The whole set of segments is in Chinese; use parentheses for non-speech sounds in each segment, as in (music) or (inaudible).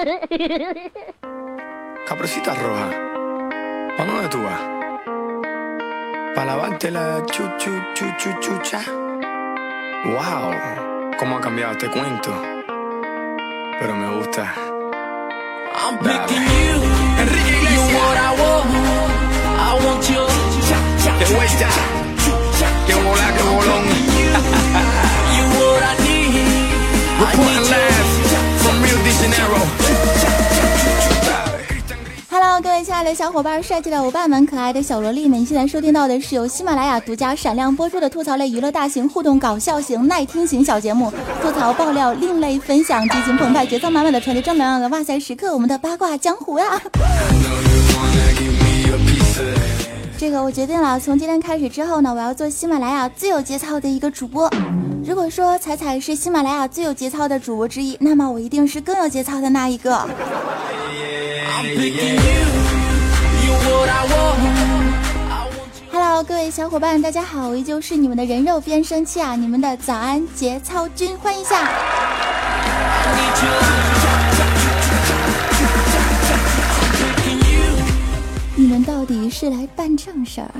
(laughs) Caprosita roja, ¿pa dónde tú vas? Pa lavarte la chu chu chu chu chucha. Wow, cómo ha cambiado este cuento. Pero me gusta. I'm picking you. You what I want. I want you. De vuelta. Que bola, que bolón. You what I need. I Reporting need live from Rio de Janeiro. 各位亲爱的小伙伴、帅气的伙伴们、可爱的小萝莉们，现在收听到的是由喜马拉雅独家闪亮播出的吐槽类娱乐大型互动搞笑型耐听型小节目《吐槽爆料另类分享》，激情澎湃、节奏满满的传递正能量的哇塞时刻，我们的八卦江湖呀！这个我决定了，从今天开始之后呢，我要做喜马拉雅最有节操的一个主播。如果说彩彩是喜马拉雅最有节操的主播之一，那么我一定是更有节操的那一个。I'm picking you. You what I want. I want you. Hello，各位小伙伴，大家好，我依旧是你们的人肉变声器啊，你们的早安节操君，欢迎一下。I need you. Picking you. 你们到底是来办正事儿，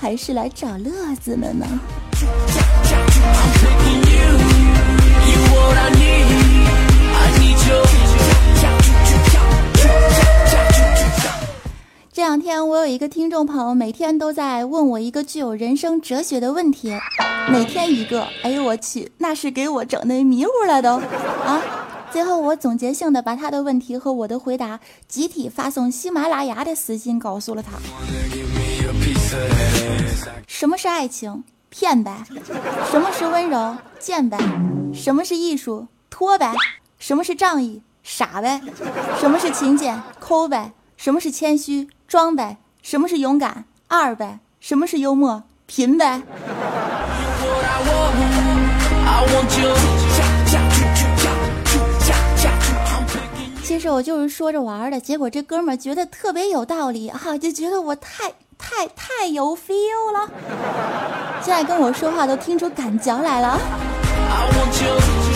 还是来找乐子的呢？这两天我有一个听众朋友，每天都在问我一个具有人生哲学的问题，每天一个，哎呦我去，那是给我整的迷糊了都啊！最后我总结性的把他的问题和我的回答集体发送喜马拉雅的私信告诉了他。什么是爱情？骗呗。什么是温柔？贱呗。什么是艺术？拖呗。什么是仗义？傻呗。什么是勤俭？抠呗。什么是谦虚？装呗。什么是勇敢？二呗。什么是幽默？贫呗。其实我就是说着玩的，结果这哥们儿觉得特别有道理哈、就觉得我太太太有 feel 了。现在跟我说话都听出感觉来了。I want you.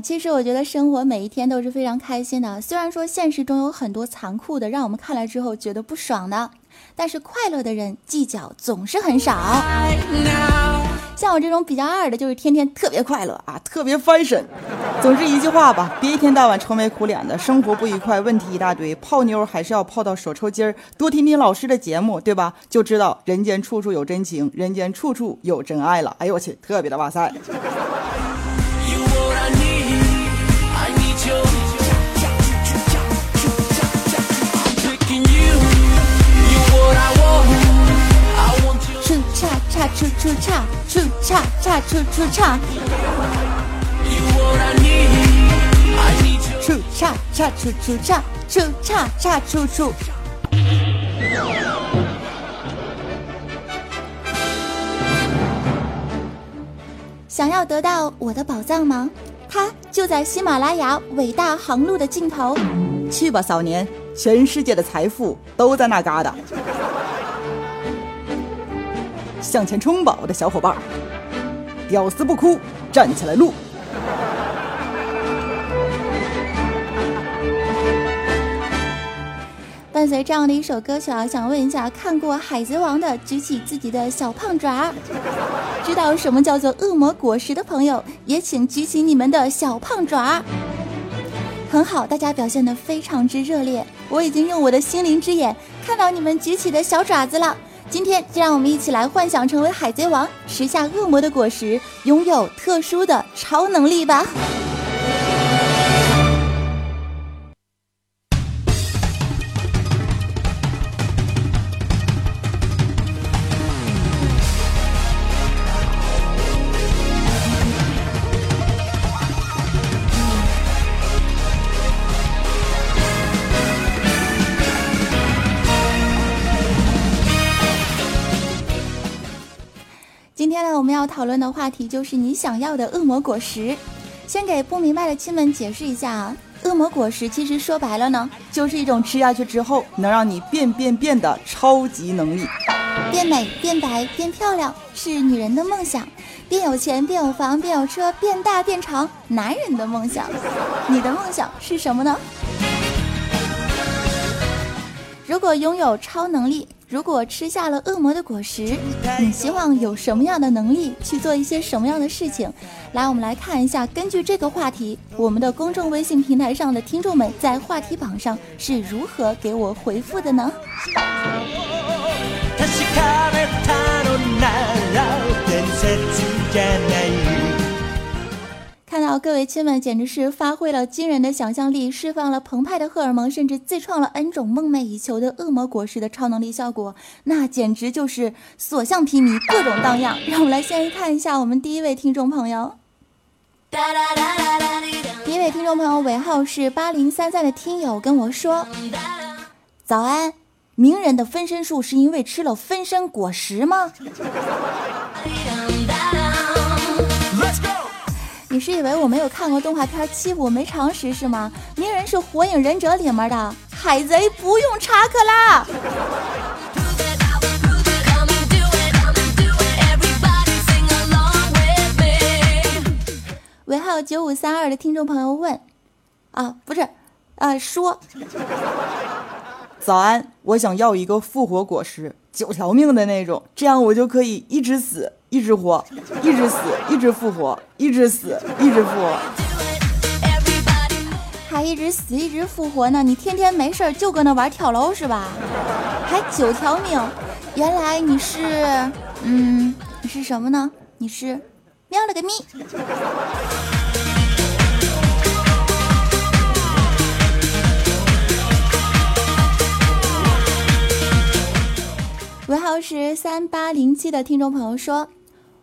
其实我觉得生活每一天都是非常开心的。虽然说现实中有很多残酷的，让我们看了之后觉得不爽的，但是快乐的人计较总是很少。像我这种比较二的，就是天天特别快乐。啊，特别 fashion。总之一句话吧，别一天到晚愁眉苦脸的，生活不愉快，问题一大堆，泡妞还是要泡到手抽筋儿。多听听老师的节目，对吧？就知道人间处处有真情，人间处处有真爱了。哎呦我去，特别的哇塞！出出叉，出叉叉出出叉，You what I need. I need you. 出叉叉出出叉，出叉叉出出。想要得到我的宝藏吗？它就在喜马拉雅伟大航路的尽头。去吧，少年，全世界的财富都在那旮瘩。向前冲吧，我的小伙伴！屌丝不哭，站起来录。伴随这样的一首歌曲啊，想问一下，看过《海贼王》的举起自己的小胖爪，知道什么叫做恶魔果实的朋友，也请举起你们的小胖爪。很好，大家表现的非常之热烈，我已经用我的心灵之眼看到你们举起的小爪子了。今天就让我们一起来幻想成为海贼王，吃下恶魔的果实，拥有特殊的超能力吧。讨论的话题就是你想要的恶魔果实。先给不明白的亲们解释一下啊，恶魔果实其实说白了呢，就是一种吃下去之后能让你变变变的超级能力。变美、变白、变漂亮是女人的梦想，变有钱，变有房，变有车，变大变长，男人的梦想。你的梦想是什么呢？如果拥有超能力，如果吃下了恶魔的果实，你希望有什么样的能力去做一些什么样的事情？来，我们来看一下，根据这个话题，我们的公众微信平台上的听众们在话题榜上是如何给我回复的呢？看到各位亲们简直是发挥了惊人的想象力，释放了澎湃的荷尔蒙，甚至自创了 N 种梦寐以求的恶魔果实的超能力效果，那简直就是所向披靡，各种荡漾。让我们来先看一下我们第一位听众朋友。第一位听众朋友尾号是八零三三的听友跟我说：“早安，名人的分身术是因为吃了分身果实吗？”你是以为我没有看过动画片《欺负我没常识》是吗？鸣人是《火影忍者》里面的海贼，不用查克拉。尾号九五三二的听众朋友问：啊，不是，啊，说，早安，我想要一个复活果实，九条命的那种，这样我就可以一直死。一直活，一直死，一直复活，一直死，一直复活，还一直死，一直复活呢？你天天没事就搁那玩跳楼是吧？还九条命，原来你是，嗯，你是什么呢？你是，喵了个咪！尾号是三八零七的听众朋友说。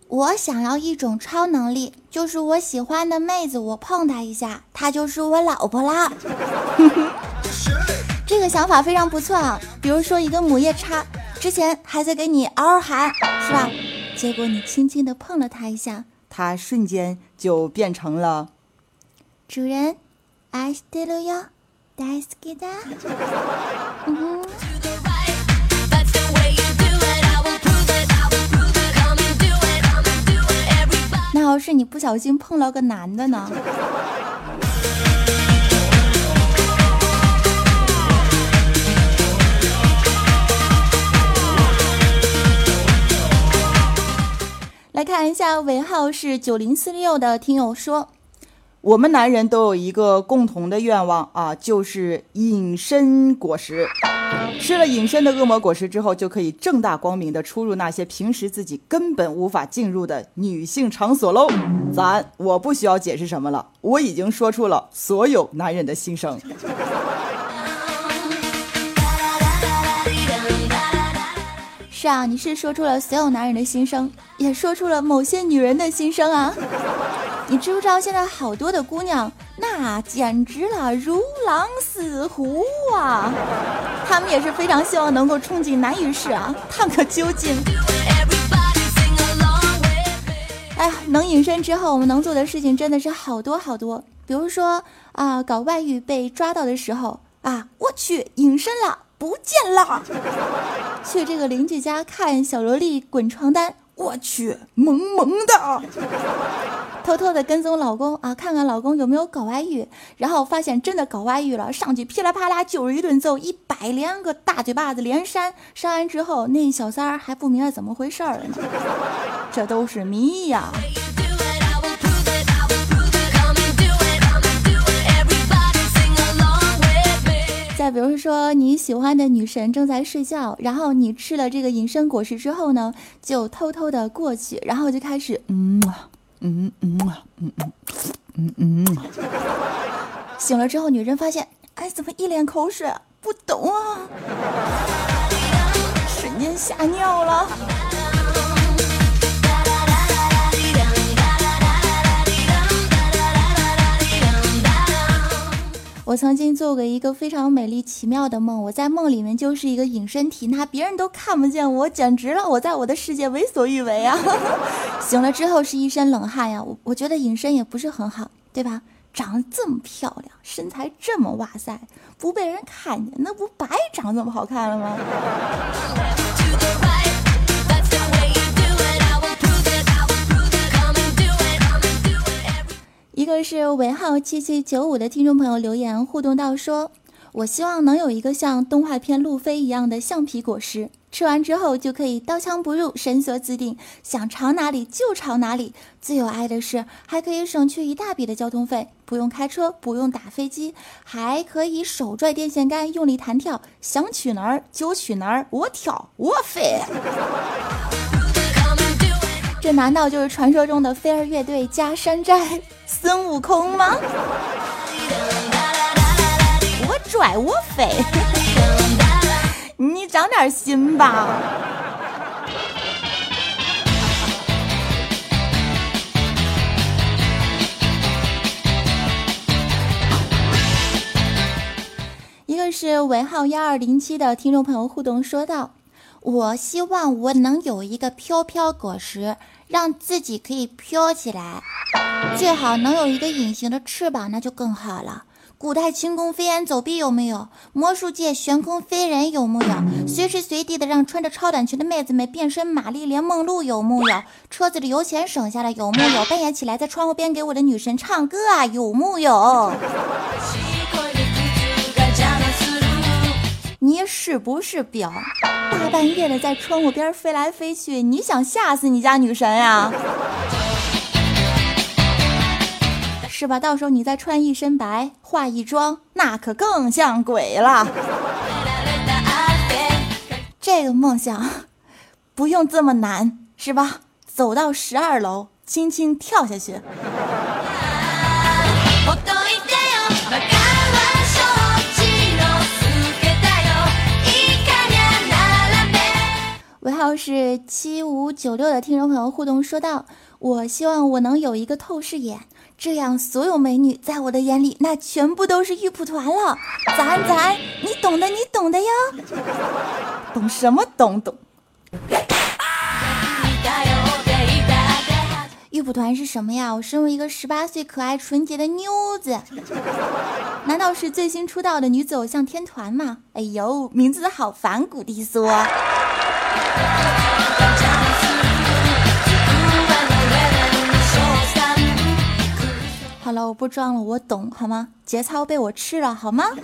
我想要一种超能力，就是我喜欢的妹子，我碰她一下，她就是我老婆啦。(laughs) 这个想法非常不错啊。比如说一个母夜叉，之前还在给你嗷嗷喊，是吧？结果你轻轻的碰了她一下，她瞬间就变成了主人。爱してるよ、大好きだ。嗯。那 要是你不小心碰到个男的呢？来看一下尾号是九零四六的听友说。我们男人都有一个共同的愿望啊，就是隐身果实。吃了隐身的恶魔果实之后，就可以正大光明的出入那些平时自己根本无法进入的女性场所喽。咱我不需要解释什么了，我已经说出了所有男人的心声。是啊，你是说出了所有男人的心声，也说出了某些女人的心声啊。你知不知道现在好多的姑娘，那简直了如狼似虎啊！(laughs) 她们也是非常希望能够冲进男浴室啊，探个究竟。哎呀，能隐身之后，我们能做的事情真的是好多好多。比如说啊，搞外遇被抓到的时候啊，我去隐身了，不见了。去这个邻居家看小萝莉滚床单，我去萌萌的。偷偷的跟踪老公啊，看看老公有没有搞外遇，然后发现真的搞外遇了，上去噼里啪啦就是一顿揍，一百连个大嘴巴子连扇，扇完之后那小三儿还不明白怎么回事儿呢，这都是谜呀。再说你喜欢的女神正在睡觉，然后你吃了这个隐身果实之后呢，就偷偷的过去，然后就开始嗯。嗯嗯嗯嗯嗯，醒了之后，女人发现，哎，怎么一脸口水，不懂啊，瞬间吓尿了。我曾经做过一个非常美丽奇妙的梦，我在梦里面就是一个隐身体，那别人都看不见我，简直了！我在我的世界为所欲为啊！(laughs) 醒了之后是一身冷汗呀，我我觉得隐身也不是很好，对吧？长得这么漂亮，身材这么哇塞，不被人看见，那不白长这么好看了吗？一个是尾号七七九五的听众朋友留言互动到说：“我希望能有一个像动画片路飞一样的橡皮果实，吃完之后就可以刀枪不入、伸缩自定，想朝哪里就朝哪里。最有爱的是，还可以省去一大笔的交通费，不用开车，不用打飞机，还可以手拽电线杆用力弹跳，想去哪儿就去哪儿，我跳我飞。”这难道就是传说中的飞儿乐队加山寨孙悟空吗？我拽我飞，你长点心吧。一个是尾号幺二零七的听众朋友互动说道：“我希望我能有一个飘飘果实。”让自己可以飘起来，最好能有一个隐形的翅膀，那就更好了。古代轻功飞檐走壁有没有？魔术界悬空飞人有木有？随时随地的让穿着超短裙的妹子们变身玛丽莲梦露有木有？车子的油钱省下来有木有？半夜起来在窗户边给我的女神唱歌啊有木有？是不是表？大半夜的在窗户边飞来飞去，你想吓死你家女神呀？是吧？到时候你再穿一身白，化一妆，那可更像鬼了。这个梦想不用这么难，是吧？走到十二楼，轻轻跳下去。号是七五九六的听众朋友互动说道：“我希望我能有一个透视眼，这样所有美女在我的眼里，那全部都是玉蒲团了。”咱咱，你懂的，你懂的哟。懂什么懂懂？玉蒲团是什么呀？我身为一个十八岁可爱纯洁的妞子，难道是最新出道的女子偶像天团吗？哎呦，名字好反骨的说。了，我不装了，我懂好吗？节操被我吃了好吗？(laughs)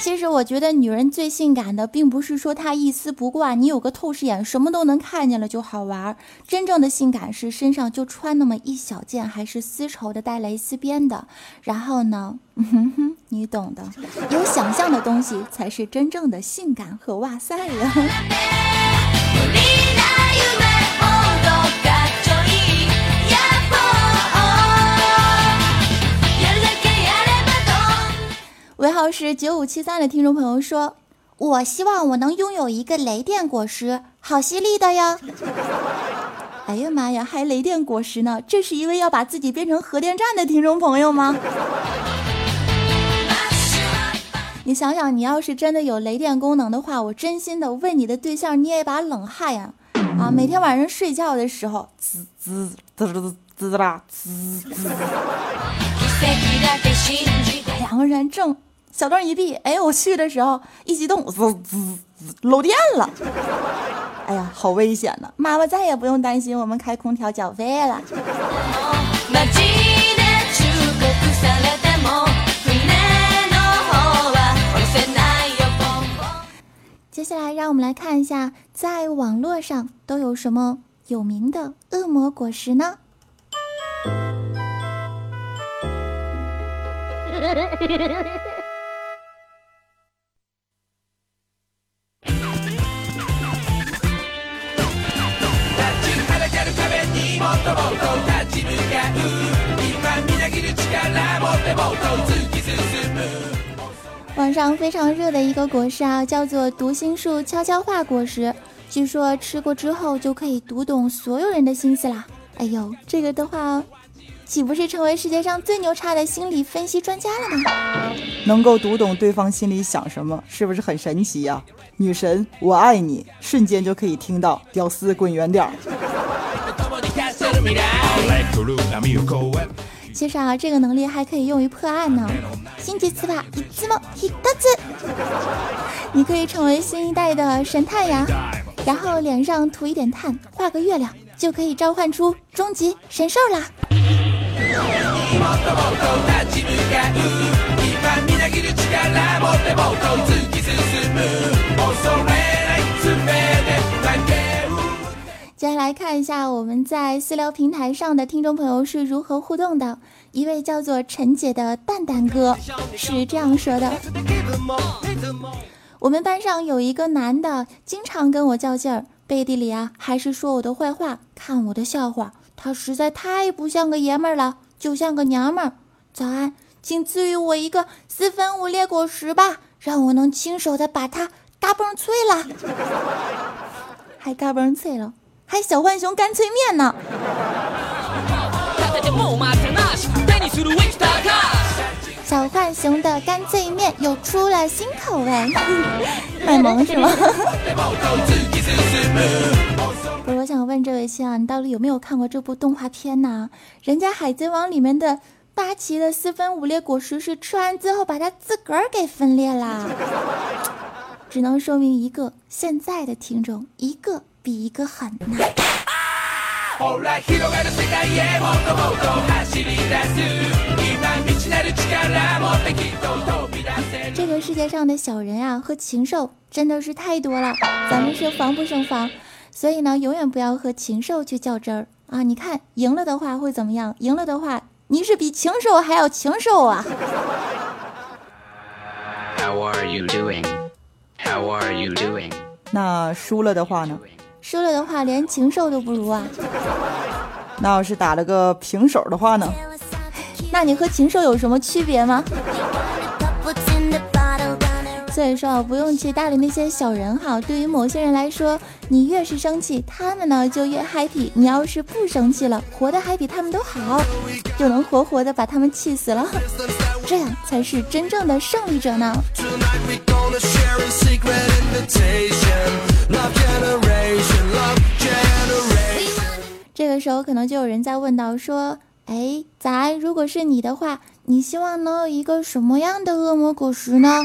其实我觉得女人最性感的，并不是说她一丝不挂，你有个透视眼，什么都能看见了就好玩。真正的性感是身上就穿那么一小件，还是丝绸的，带蕾丝边的。然后呢，(laughs) 你懂的，有想象的东西才是真正的性感和哇塞呀。尾号是九五七三的听众朋友说：“我希望我能拥有一个雷电果实，好犀利的呀！” (laughs) 哎呀妈呀，还雷电果实呢？这是一位要把自己变成核电站的听众朋友吗？(laughs) 你想想，你要是真的有雷电功能的话，我真心的为你的对象捏一把冷汗呀！啊，每天晚上睡觉的时候，滋滋滋滋滋啦滋滋，(laughs) 两个人正。小灯一闭，哎，我去的时候一激动，滋滋滋，漏电了。哎呀，好危险呐！妈妈再也不用担心我们开空调缴费了。接下来，让我们来看一下，在网络上都有什么有名的恶魔果实呢？(laughs) 网上非常热的一个果实啊，叫做读心术悄悄话果实。据说吃过之后就可以读懂所有人的心思啦！哎呦，这个的话，岂不是成为世界上最牛叉的心理分析专家了吗？能够读懂对方心里想什么，是不是很神奇呀？女神，我爱你，瞬间就可以听到，屌丝滚远点儿。其实啊，这个能力还可以用于破案呢。心机词法一次梦一个字，你可以成为新一代的神探呀！然后脸上涂一点炭，画个月亮，就可以召唤出终极神兽啦。接下来看一下我们在私聊平台上的听众朋友是如何互动的。一位叫做陈姐的蛋蛋哥 (laughs) 是这样说的：我们班上有一个男的，经常跟我较劲儿，背地里啊还是说我的坏话，看我的笑话。他实在太不像个爷们儿了，就像个娘们儿。早安，请赐予我一个四分五裂果实吧，让我能亲手的把它嘎嘣脆了，(laughs) 还嘎嘣脆了。还小浣熊干脆面呢！小浣熊的干脆面又出了新口味，(laughs) 卖萌是吗？不是，我想问这位亲啊，你到底有没有看过这部动画片呢？人家《海贼王》里面的八岐的四分五裂果实是吃完之后把它自个儿给分裂啦，只能说明一个：现在的听众一个。比一个狠呐！这个世界上的小人啊和禽兽真的是太多了，咱们是防不胜防，所以呢，永远不要和禽兽去较真儿啊！你看，赢了的话会怎么样？赢了的话，你是比禽兽还要禽兽啊！How are you doing? How are you doing? 那输了的话呢？输了的话，连禽兽都不如啊！(laughs) 那要是打了个平手的话呢？(sighs) 那你和禽兽有什么区别吗？(laughs) 所以说啊，不用去搭理那些小人哈。对于某些人来说，你越是生气，他们呢就越 happy。你要是不生气了，活得还比他们都好，就能活活的把他们气死了。这样才是真正的胜利者呢。时候可能就有人在问到说：“哎，咱如果是你的话，你希望能有一个什么样的恶魔果实呢？”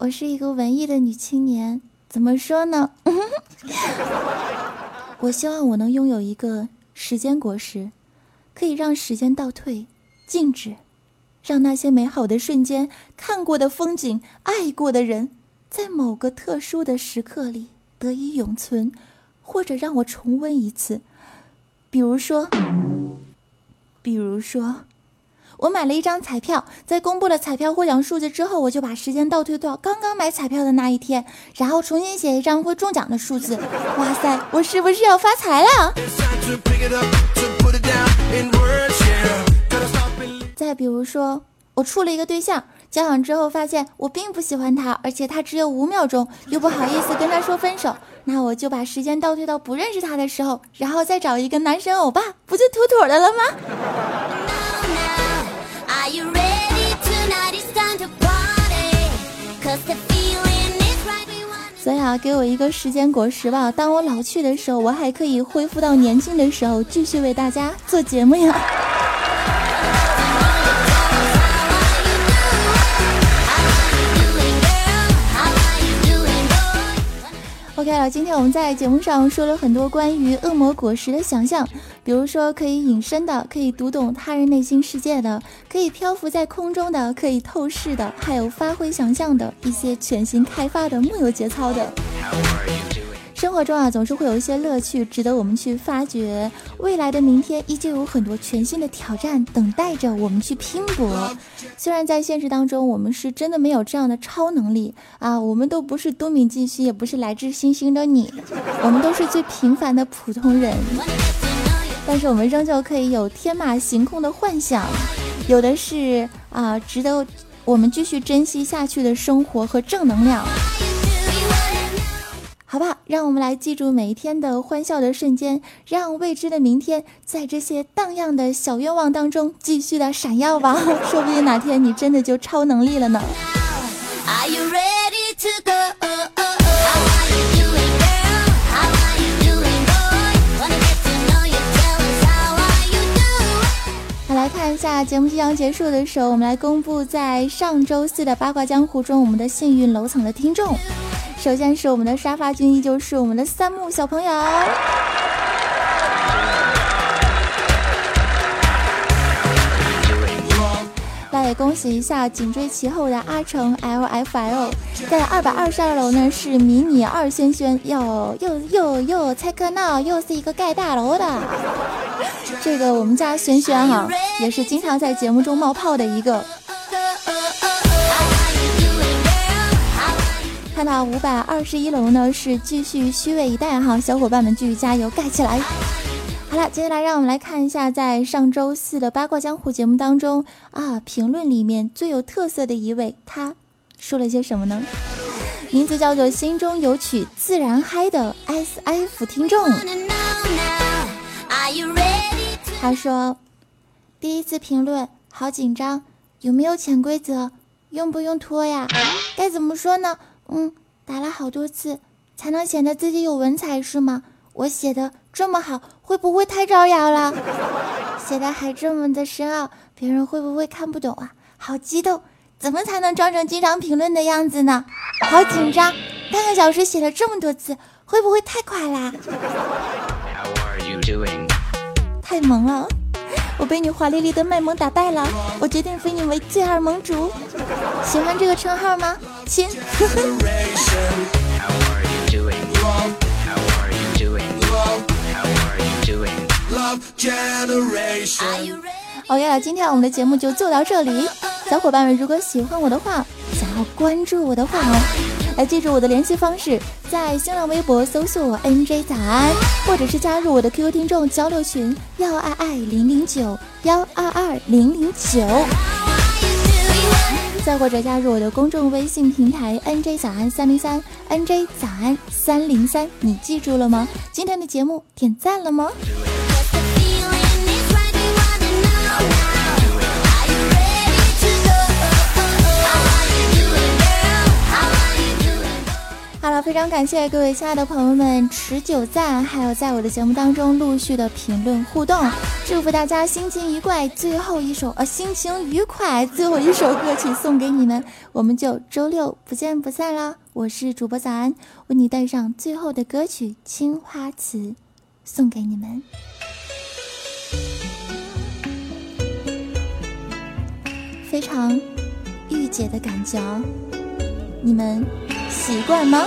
我是一个文艺的女青年，怎么说呢？(laughs) 我希望我能拥有一个时间果实，可以让时间倒退、静止，让那些美好的瞬间、看过的风景、爱过的人，在某个特殊的时刻里得以永存。或者让我重温一次，比如说，比如说，我买了一张彩票，在公布了彩票获奖数字之后，我就把时间倒退到刚刚买彩票的那一天，然后重新写一张会中奖的数字。哇塞，我是不是要发财了？再比如说，我处了一个对象。交往之后发现我并不喜欢他，而且他只有五秒钟，又不好意思跟他说分手，那我就把时间倒退到不认识他的时候，然后再找一个男神欧巴，不就妥妥的了吗？所以啊，给我一个时间果实吧，当我老去的时候，我还可以恢复到年轻的时候，继续为大家做节目呀。OK 了，今天我们在节目上说了很多关于恶魔果实的想象，比如说可以隐身的，可以读懂他人内心世界的，可以漂浮在空中的，可以透视的，还有发挥想象的一些全新开发的木有节操的。生活中啊，总是会有一些乐趣，值得我们去发掘。未来的明天依旧有很多全新的挑战等待着我们去拼搏。虽然在现实当中，我们是真的没有这样的超能力啊，我们都不是多米继续，也不是来自星星的你，我们都是最平凡的普通人。但是我们仍旧可以有天马行空的幻想，有的是啊，值得我们继续珍惜下去的生活和正能量。好吧，让我们来记住每一天的欢笑的瞬间，让未知的明天在这些荡漾的小愿望当中继续的闪耀吧。(laughs) 说不定哪天你真的就超能力了呢。好，来看一下节目即将结束的时候，我们来公布在上周四的八卦江湖中我们的幸运楼层的听众。首先是我们的沙发君，依旧是我们的三木小朋友。来恭喜一下紧追其后的阿成 L F L，在二百二十二楼呢是迷你二轩轩，又又又又猜可闹，又是一个盖大楼的。这个我们家轩轩哈，也是经常在节目中冒泡的一个。看到五百二十一楼呢，是继续虚位以待哈，小伙伴们继续加油，盖起来！好了，接下来让我们来看一下，在上周四的八卦江湖节目当中啊，评论里面最有特色的一位，他说了些什么呢？名字叫做心中有曲自然嗨的 S F 听众，他说第一次评论好紧张，有没有潜规则？用不用拖呀？该怎么说呢？嗯，打了好多次才能显得自己有文采是吗？我写的这么好，会不会太招摇了？(laughs) 写的还这么的深奥，别人会不会看不懂啊？好激动，怎么才能装成经常评论的样子呢？好紧张，半个小时写了这么多字，会不会太快啦？太萌了，我被你华丽丽的卖萌打败了，我决定封你为最二盟主。喜欢这个称号吗？亲。哦耶！今天我们的节目就做到这里。小伙伴们，如果喜欢我的话，想要关注我的话哦，来记住我的联系方式，在新浪微博搜索 NJ 早安，或者是加入我的 QQ 听众交流群幺二二零零九幺二二零零九。再或者加入我的公众微信平台 NJ 早安三零三 NJ 早安三零三，你记住了吗？今天的节目点赞了吗？好了，非常感谢各位亲爱的朋友们持久赞，还有在我的节目当中陆续的评论互动，祝福大家心情愉快。最后一首呃，心情愉快，最后一首歌曲送给你们，我们就周六不见不散啦！我是主播早安，为你带上最后的歌曲《青花瓷》，送给你们，非常御姐的感觉哦，你们。习惯吗？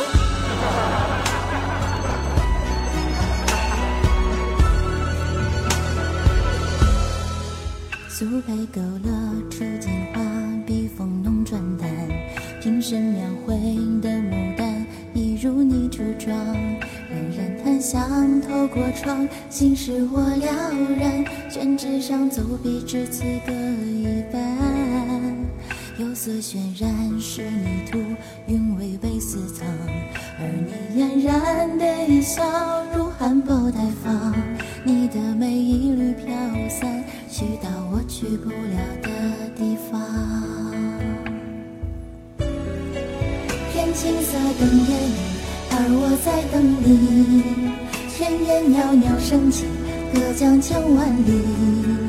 素胚勾勒出金花，笔锋浓转淡，平生描绘的牡丹，一如你初妆。冉冉檀香透过窗，心事我了然。宣纸上走笔，至此搁。色渲染是泥土，韵味被私藏，而你嫣然的一笑如含苞待放，你的美一缕飘散，去到我去不了的地方。天青色等烟雨，而我在等你。炊烟袅袅升起，隔江千万里。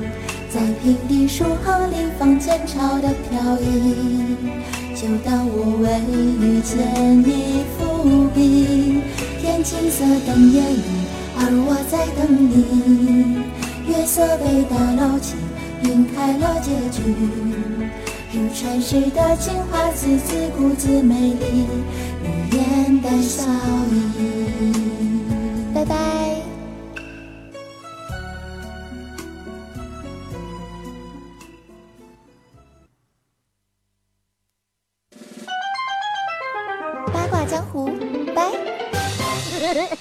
在平地书行里放前朝的飘逸，就当我为遇见你伏笔。天青色等烟雨，而我在等你。月色被打捞起，晕开了结局。如传世的青花瓷，自顾自美丽，你眼带笑意。拜。拜。